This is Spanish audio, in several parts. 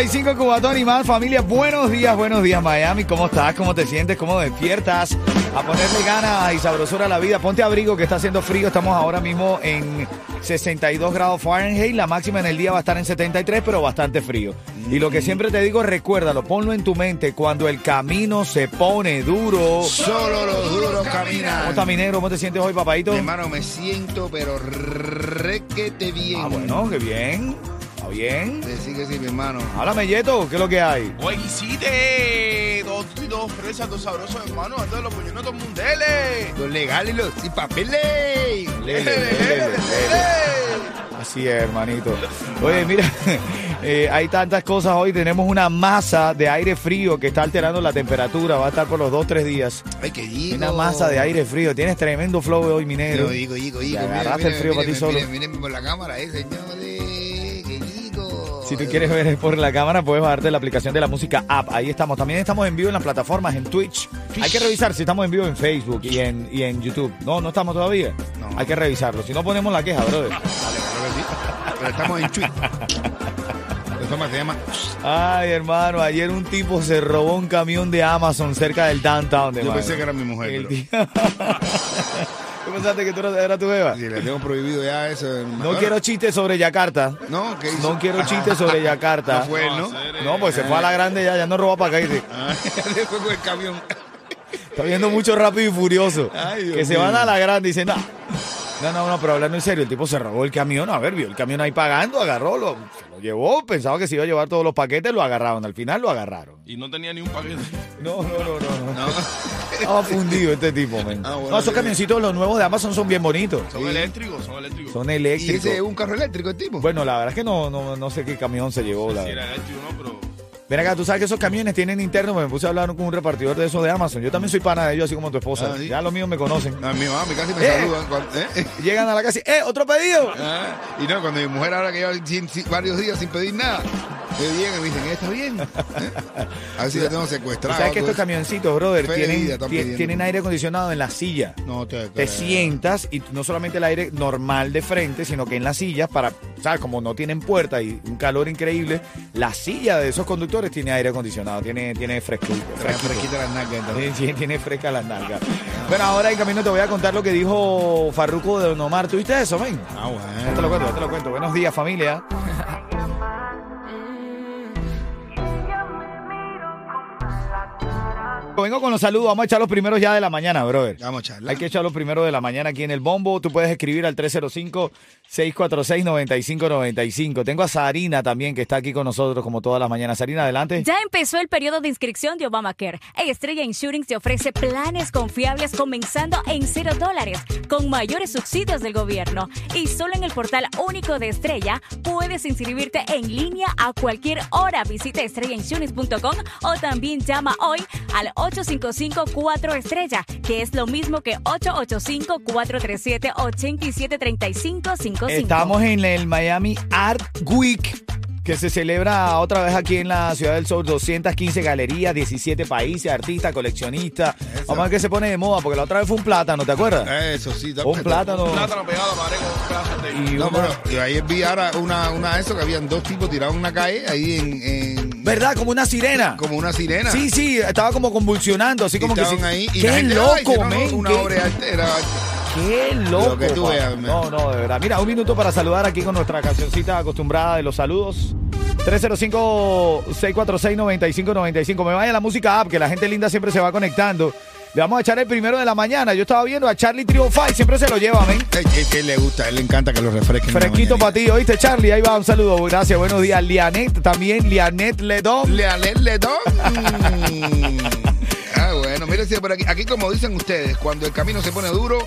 Au. Dale, ritmo 95 Cubatón y más familia. Buenos días, buenos días Miami. ¿Cómo estás? ¿Cómo te sientes? ¿Cómo despiertas? A ponerle ganas y sabrosura a la vida. Ponte abrigo que está haciendo frío. Estamos ahora mismo en 62 grados Fahrenheit. La máxima en el día va a estar en 73, pero bastante frío. Y lo que siempre te digo, recuérdalo, ponlo en tu mente. Cuando el camino se pone duro. Solo los duros caminan. ¿Cómo está mi negro? ¿Cómo te sientes hoy, papadito? Hermano, me siento, pero requete bien. Ah, bueno, qué bien. Bien. Sí, que sí, mi hermano. Háblame, Yeto, ¿qué es lo que hay? Oye, sí, de dos y dos fresas, dos sabrosos, hermano. Antes de los puñones, mundo, dele. Los legales, los sin papeles. Lele, lele, lele. Así es, hermanito. Oye, mira, eh, hay tantas cosas hoy. Tenemos una masa de aire frío que está alterando la temperatura. Va a estar por los dos, tres días. Ay, qué digo. Una masa de aire frío. Tienes tremendo flow hoy, minero. digo, digo, digo. Te agarraste mira, el frío mira, para ti mira, solo. Miren, miren por la cámara, eh, señores. Si tú quieres ver por la cámara, puedes bajarte la aplicación de la música app. Ahí estamos. También estamos en vivo en las plataformas, en Twitch. Hay que revisar si estamos en vivo en Facebook y en, y en YouTube. No, no estamos todavía. No. Hay que revisarlo. Si no, ponemos la queja, brother. Claro sí. Pero estamos en. Eso se llama. Ay, hermano, ayer un tipo se robó un camión de Amazon cerca del downtown de Yo pensé que era mi mujer. El pero- ¿Tú pensaste que tú eras, era tu beba? Sí, le tengo prohibido ya eso. No quiero chistes sobre Yakarta. No, ¿qué hizo? No quiero chistes sobre Yakarta. No fue él, ¿no? No, pues se fue a la grande ya, ya no roba para acá. dice. Ah, Después con el camión. Está viendo mucho rápido y furioso. Ay, Dios que se mío. van a la grande y dicen, no. No, no, no, pero hablando en serio, el tipo se robó el camión. A ver, vio el camión ahí pagando, agarró, lo, se lo llevó, pensaba que se iba a llevar todos los paquetes, lo agarraron. Al final lo agarraron. Y no tenía ni un paquete. No, no, no, no. no. No. Estaba fundido este tipo, men. Ah, bueno, no, esos camioncitos, los nuevos de Amazon son bien bonitos. Son eléctricos, son eléctricos. Son Y eléctricos. ese es un carro eléctrico, el tipo. Bueno, la verdad es que no, no, no sé qué camión se llevó. La Si verdad. era eléctrico, no, pero. Ven acá, tú sabes que esos camiones tienen interno. Me puse a hablar con un repartidor de esos de Amazon. Yo también soy pana de ellos, así como tu esposa. Ah, ¿sí? Ya los míos me conocen. A mi mamá, casi me Eh. saludan. cuando- ¿eh? Llegan a la casa y, ¡eh, otro pedido! Ah, y no, cuando mi mujer ahora que lleva varios días sin pedir nada, me llegan y dicen, "Eh, ¿está bien? ¿Eh? A ver si lo tengo secuestrado. ¿Sabes que estos camioncitos, brother, tienen, vida están ti- pidiendo. tienen aire acondicionado en la silla? No te Te creo. sientas y no solamente el aire normal de frente, sino que en las sillas, para, ¿sabes? Como no tienen puerta y un calor increíble, la silla de esos conductores tiene aire acondicionado, tiene, tiene fresquito. Fresquita las nalgas, entonces. Sí, tiene fresca las nalgas. Bueno, ahora en camino te voy a contar lo que dijo Farruko de Don Omar. ¿Tuviste eso, men? Ah, Ya te lo bueno. cuento, ya te lo cuento. Buenos días, familia. Vengo con los saludos. Vamos a echar los primeros ya de la mañana, brother. Vamos a charlar. Hay que echar los primeros de la mañana aquí en el bombo. Tú puedes escribir al 305-646-9595. Tengo a Sarina también, que está aquí con nosotros como todas las mañanas. Sarina, adelante. Ya empezó el periodo de inscripción de Obamacare. Estrella Insurance te ofrece planes confiables comenzando en cero dólares, con mayores subsidios del gobierno. Y solo en el portal único de Estrella puedes inscribirte en línea a cualquier hora. Visita estrellainsurance.com o también llama hoy al 855-4 Estrella, que es lo mismo que 885-437-873555. Estamos en el Miami Art Week. Que se celebra otra vez aquí en la Ciudad del Sol, 215 galerías, 17 países, artistas, coleccionistas. Eso. Vamos a ver qué se pone de moda, porque la otra vez fue un plátano, ¿te acuerdas? Eso sí. está- Un plátano. Un plátano pegado a la pared con un de. Y No, una- pero y ayer vi ahora una, una de eso que habían dos tipos tirados en una calle ahí en, en- ¿Verdad? Como una sirena. como una sirena. Sí, sí, estaba como convulsionando, así Y como que... estaban sí. ahí y ¡Qué loco, men! Una qué- obra era. ¡Qué loco! que tú pa. veas, man. no, no, de verdad. Mira, un minuto para saludar aquí con nuestra cancioncita acostumbrada de los saludos. 305-646-9595. Me vaya la música app, que la gente linda siempre se va conectando. Le vamos a echar el primero de la mañana. Yo estaba viendo a Charlie Five, siempre se lo lleva, men. Es que le gusta, él le encanta que lo refresquen. Fresquito para ti, ¿oíste, Charlie? Ahí va, un saludo. Gracias, buenos días. Lianet también, Lianet Ledón. Le ale- le don. Mm. Ah, bueno, mire, por aquí, aquí como dicen ustedes, cuando el camino se pone duro,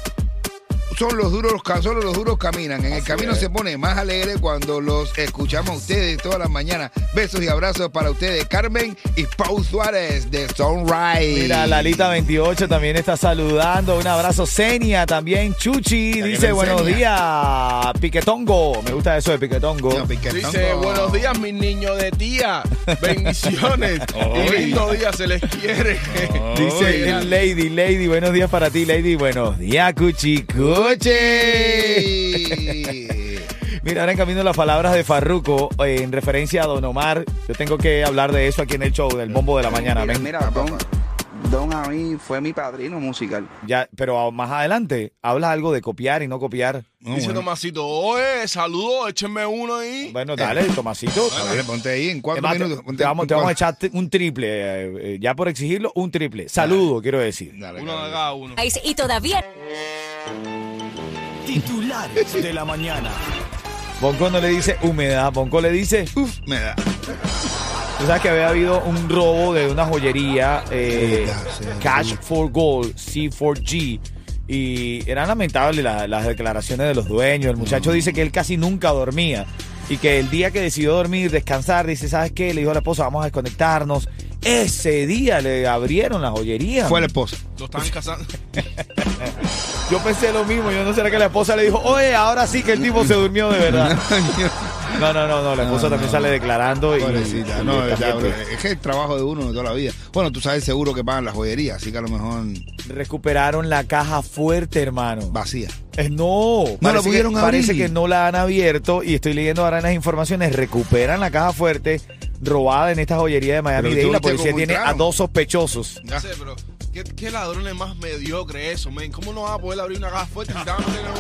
son los duros, los solo los duros caminan. En el camino se pone más alegre cuando los escuchamos a ustedes todas las mañanas. Besos y abrazos para ustedes, Carmen y Pau Suárez de Sunrise. Mira, Lalita 28 también está saludando. Un abrazo. Senia también. Chuchi Ya dice buenos días. Piquetongo. Me gusta eso de Piquetongo. No, Dice, buenos días, mis niños de tía. Bendiciones. Y lindo día se les quiere. Dice Lady, Lady, buenos días para ti, Lady. Buenos días, Cuchi Cuchi. Ey. Mira, ahora en camino las palabras de Farruco eh, en referencia a Don Omar. Yo tengo que hablar de eso aquí en el show del bombo de la mañana. Mira, Ven. mira, Don, Don a mí fue mi padrino musical. Ya, pero más adelante habla algo de copiar y no copiar. Dice bueno. Tomasito, oye, saludos, échenme uno ahí. Bueno, dale, Tomasito. Dale, ponte ahí en cuatro minutos. ponte te vamos, te vamos a echar un triple, eh, eh, ya por exigirlo, un triple. Saludo, quiero decir. Dale, uno de cada uno. Y todavía Titulares de la mañana. Bonco no le dice humedad, Bonco le dice... Uf, me da. Tú sabes que había habido un robo de una joyería, eh, Cash sí. for Gold, C4G. Y eran lamentables la- las declaraciones de los dueños. El muchacho dice que él casi nunca dormía. Y que el día que decidió dormir, descansar, dice, ¿sabes qué? Le dijo a la esposa, vamos a desconectarnos. Ese día le abrieron la joyería. Fue la esposa. Lo estaban casando. Yo pensé lo mismo. Yo no sé que la esposa le dijo, oye, ahora sí que el tipo se durmió de verdad. No, no, no, no. La esposa No, también no. sale declarando. Y, Pobrecita, y- no, y es, la- que el trabajo de uno de toda la vida. Bueno, tú sabes seguro que pagan la joyería, así que a lo mejor recuperaron la caja fuerte, hermano. vacía. Eh, no, la parece, pudieron que, parece abrir. que no la han abierto y estoy leyendo ahora en las informaciones, recuperan la caja fuerte robada en esta joyería de Miami Dade. La policía tiene a dos sospechosos. No sé, pero ¿qué, qué ladrón es más mediocre eso, men? ¿Cómo no vas a poder abrir una caja fuerte? Si te van a meter en un-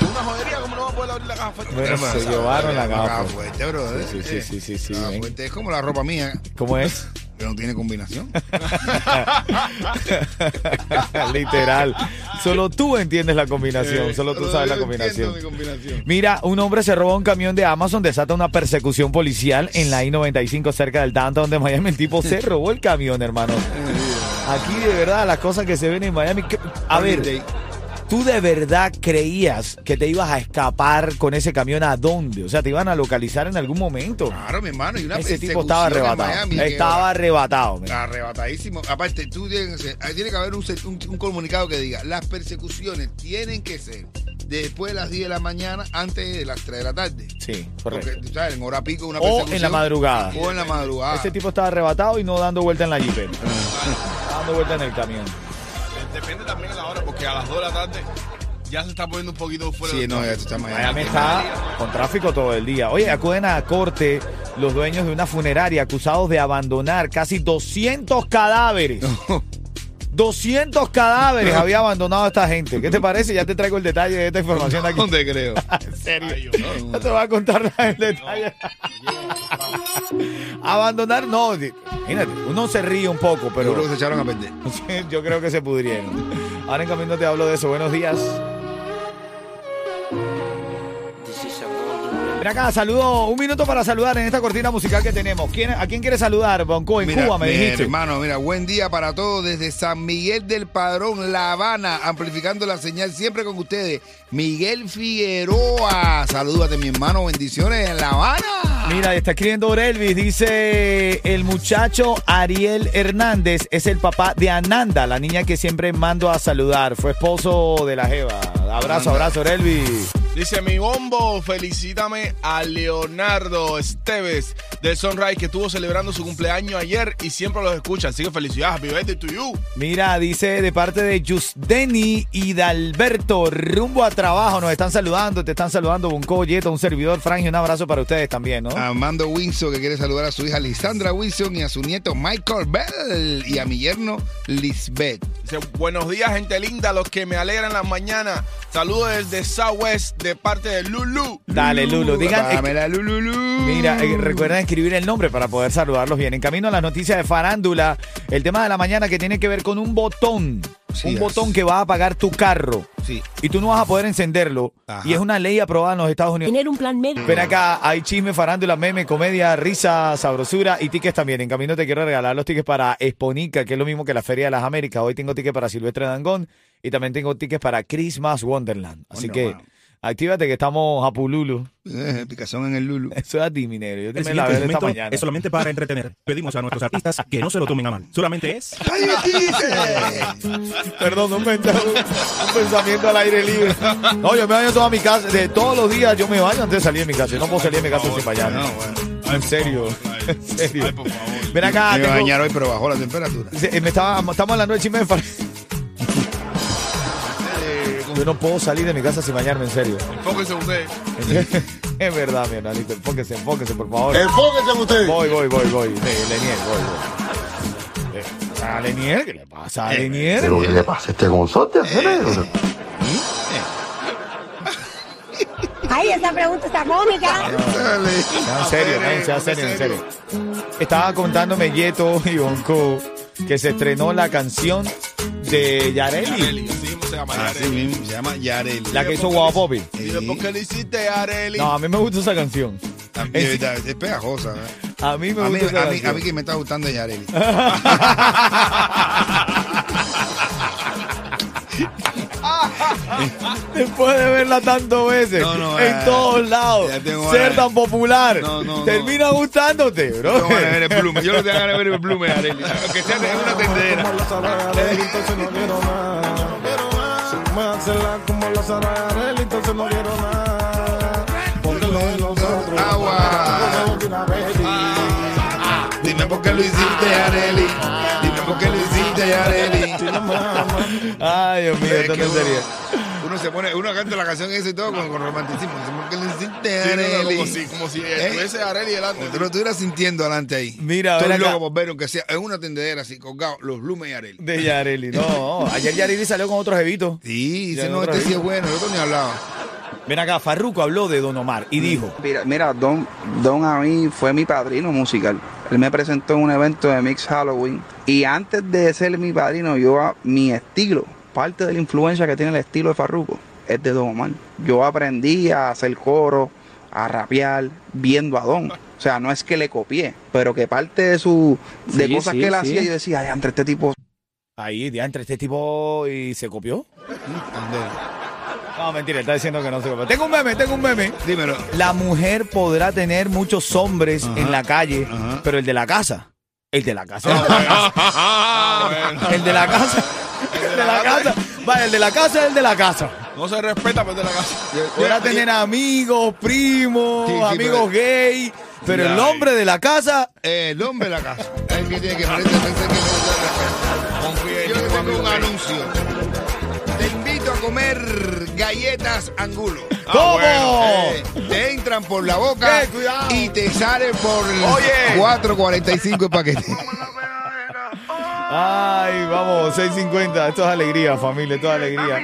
en una joyería, ¿cómo no vas a poder abrir la caja fuerte? Bueno, se llevaron la caja fuerte. bro. Sí, sí, sí, sí, sí, La fuerte es como la ropa mía, ¿Cómo es? que no tiene combinación. Literal. Solo tú entiendes la combinación, solo tú sabes la yo entiendo combinación. mi combinación. Mira, un hombre se roba un camión de Amazon, desata una persecución policial en la I-95 cerca del downtown de Miami. El tipo se robó el camión, hermano. Aquí de verdad las cosas que se ven en Miami. a ver. ¿tú de verdad creías que te ibas a escapar con ese camión a dónde? O sea, te iban a localizar en algún momento. Claro, mi hermano. Y una Ese tipo estaba arrebatado. Miami, que- Estaba arrebatado. man. Arrebatadísimo. Aparte, tú tienes, tiene que haber un, ser- un- un comunicado que diga, las persecuciones tienen que ser después de las 10 de la mañana, antes de las 3 de la tarde. Sí, Porque, correcto. tú sabes, en hora pico una O en la madrugada. O en la madrugada. Ese tipo estaba arrebatado y no dando vuelta en la. Estaba dando vuelta en el camión. Depende también de la hora, porque a las 2 de la tarde ya se está poniendo un poquito fuera Sí, de no, ya en Miami. Miami está con tráfico todo el día. Oye, acuden a corte los dueños de una funeraria acusados de abandonar casi 200 cadáveres. 200 cadáveres había abandonado esta gente. ¿Qué te parece? Ya te traigo el detalle de esta información aquí. ¿Dónde creo? En serio. Ay, mío. No te voy a contar el detalle. Abandonar, no. Imagínate, uno se ríe un poco, Pero pero que se echaron a perder. yo creo que se pudrieron. Ahora en camino te hablo de eso. Buenos días. Mira acá, saludo, un minuto para saludar en esta cortina musical que tenemos. ¿Quién, ¿A quién quieres saludar, Bonco? En Mira, Cuba, me mi dijiste. hermano, mira, buen día para todos desde San Miguel del Padrón, La Habana, amplificando la señal siempre con ustedes. Miguel Figueroa, salúdate mi hermano, bendiciones en La Habana. Mira, está escribiendo Orelvis, dice el muchacho Ariel Hernández es el papá de Ananda, la niña que siempre mando a saludar. Fue esposo de la Jeva. Abrazo, Ananda. abrazo, Orelvis. Dice mi bombo, felicítame a Leonardo Esteves del Sunrise que estuvo celebrando su cumpleaños ayer y siempre los escucha. Así que felicidades, happy to you. Mira, dice de parte de Justeni y de Alberto, rumbo a trabajo, nos están saludando, te están saludando Bunco Yeto, un servidor, Frank, y un abrazo para ustedes también, ¿no? Armando Wilson, que quiere saludar a su hija Lisandra Wilson y a su nieto Michael Bell y a mi yerno Lisbeth. Dice, buenos días, gente linda, los que me alegran las mañanas. Saludos desde Southwest de parte de Lulu. Dale, Lulo, digan... Dámela, Lululu. Mira, eh, recuerden escribir el nombre para poder saludarlos bien. En camino a las noticias de farándula, el tema de la mañana que tiene que ver con un botón. Sí, un es. botón que va a apagar tu carro. Sí. Y tú no vas a poder encenderlo. Ajá. Y es una ley aprobada en los Estados Unidos. Tener un plan médico. Ven acá, hay chisme, farándula, meme, comedia, risa, sabrosura y tickets también. En camino te quiero regalar los tickets para Exponica, que es lo mismo que la Feria de las Américas. Hoy tengo tickets para Silvestre Dangón Y también tengo tickets para Christmas Wonderland. Así que. Actívate que estamos a Pululu. Eh, picazón en el Lulu. Eso es a ti, mi negro. Yo te me la veo esta mañana. es solamente para entretener. Pedimos a nuestros artistas que no se lo tomen a mal. Solamente es ¡Para divertirse! Perdón, un, pen- un pensamiento al aire libre. No, yo me baño toda mi casa. De todos los días yo me baño antes de salir de mi casa. Yo no puedo salir de mi casa sin bañarme. No, bueno. En serio. Ay, En serio. Ay, por favor. Ven acá. Me a bañar hoy, pero bajó la temperatura. Eh, me estaba, estamos hablando de chisme de Yo no puedo salir de mi casa sin bañarme, en serio. Enfóquese usted. es verdad, mi hermanito. Enfóquese, enfóquese, por favor. Enfóquense en ustedes. Voy, voy, voy, voy. Eh, Lenier, voy, voy. Eh, ¿A Lenier? ¿Qué le pasa a Lenier? Pero ¿qué le pasa a este consorte? cerebro? Ay, esa pregunta está cómica. No, en serio, no, sea serio, en serio. Estaba contándome Yeto y Bonco que se estrenó la canción de Yareli, se llama Así Yareli. mismo, se llama Yareli. la que hizo Guava Popi. Dime por qué le hiciste Yareli. No, a mí me gusta esa canción. De verdad, es pegajosa. ¿eh? A mí me A gusta mí, esa a, mí, canción. a mí que me está gustando es Yareli. Después de verla tantas veces, No, no, en eh, todos lados, ya tengo ser ganas. tan popular, No, no, no. termina gustándote, bro. Tengo ganas de ver el plume. Yo no tengo ganas de ver el plume, Yareli. Aunque sea de una tendedera. Agua. Dime por qué lo hiciste, Yareli. Dime por qué lo hiciste, Yareli. Ay, Dios mío, Es esto no sería. Uno se pone, uno canta la canción esa y todo con, con romanticismo. Por qué lo hiciste, Sí, no, no, Yareli. como si, como si ¿Eh? estuviese Yareli delante. Como tú lo estuvieras sintiendo adelante ahí. Mira, Estoy acá. loco por ver, aunque sea en una tendedera así, colgado, los Blumes y Yareli. De Yareli, no. Ayer Yareli salió con otro jevito. Sí, dice, no, este sí es bueno, otro ni hablaba. Ven acá, Farruko habló de Don Omar y dijo, Mira, mira Don, Don a mí fue mi padrino musical. Él me presentó en un evento de Mix Halloween. Y antes de ser mi padrino, yo a- mi estilo, parte de la influencia que tiene el estilo de Farruko, es de Don Omar. Yo aprendí a hacer coro, a rapear, viendo a Don. O sea, no es que le copié, pero que parte de su de Sí, cosas sí, que él sí. hacía, yo decía, ay, entre este tipo ahí, ya entre este tipo y se copió. No, mentira, está diciendo que no se copió. Tengo un meme, tengo un meme. Dímelo. La mujer podrá tener muchos hombres Ajá, en la calle, ajá. pero el de la casa, el de la casa, Ah, el de la casa, el de la casa, vale, el de la casa es el de la casa. No se respeta, pues de la casa. Podrá tener amigos, primos, Sí, sí, amigos pero- gay, pero el Ya, hombre de la casa, Eh, el hombre de la casa. El que tiene que que Yo tengo tengo un anuncio. Te invito a comer galletas angulo. ¿Cómo? Eh, te entran por la boca Eh, cuidado. y te salen por el Oye. 4.45 el paquete. Ay, vamos, 6.50. Esto es alegría, familia, esto es alegría.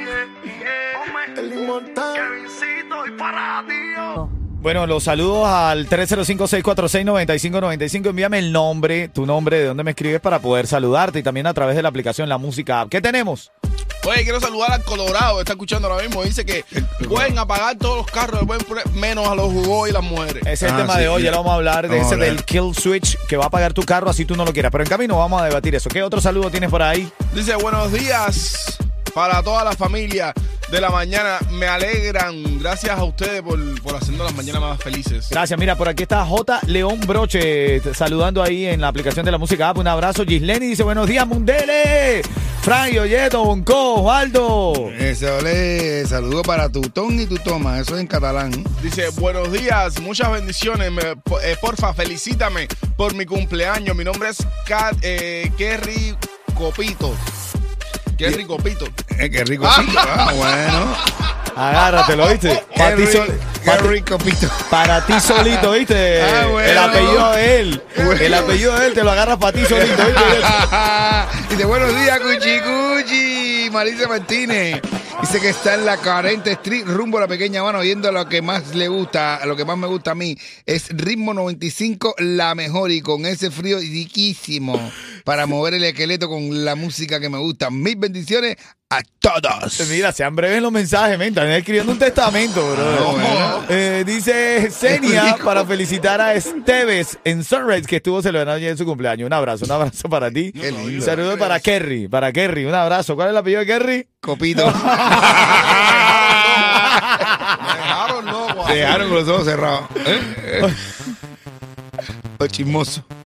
Bueno, los saludos al 305-646-9595. Envíame el nombre, tu nombre, de dónde me escribes para poder saludarte y también a través de la aplicación La Música App. ¿Qué tenemos? Oye, quiero saludar al Colorado, está escuchando ahora mismo. Dice que pueden apagar todos los carros del buen pre- menos a los jugos y las mujeres. Ese es el Ah, tema sí, de hoy. Ya ya. lo vamos a hablar de ese hablar. del kill switch que va a pagar tu carro así tú no lo quieras. Pero en camino vamos a debatir eso. ¿Qué otro saludo tienes por ahí? Dice, buenos días para toda la familia de la mañana. Me alegran. Gracias a ustedes por, por hacernos las mañanas más felices. Gracias. Mira, por aquí está J. León Broche t- saludando ahí en la aplicación de la música app. Un abrazo. Gisleni dice buenos días, Mundele. Fray, Oyeto, Bonco, Osvaldo. Ese ole, saludo para tu ton y tu toma. Eso es en catalán. Dice, buenos días, muchas bendiciones. Me- eh, porfa, felicítame por mi cumpleaños. Mi nombre es Kat, eh, Kerry Copito. Kerry Copito. Eh, qué rico. Ah, bueno. Agárratelo, ¿viste? Para ti, Qué, sol- ri- pa' qué ti- rico, pito. para ti solito, ¿viste? Ah, bueno. El apellido de él. El apellido de él te lo agarras para ti solito, ¿viste? Dice, buenos días, Cuchi Cuchi. Marisa Martínez. Dice que está en la 40 Street, rumbo a la pequeña mano, oyendo lo que más le gusta, lo que más me gusta a mí. Es ritmo 95, la mejor, y con ese frío riquísimo. Para mover el esqueleto con la música que me gusta. Mis bendiciones a todos. Mira, sean breves los mensajes, men. Están escribiendo un testamento, bro. Ah, bueno. Eh, dice Senia para felicitar a Esteves en Sunrise que estuvo celebrando ayer su cumpleaños. Un abrazo, un abrazo para ti. Qué lindo. Un saludo para Kerry, para Kerry. Un abrazo. ¿Cuál es el apellido de Kerry? Copito. Me dejaron loco. Dejaron con los ojos cerrados. ¿Eh? Los chismosos.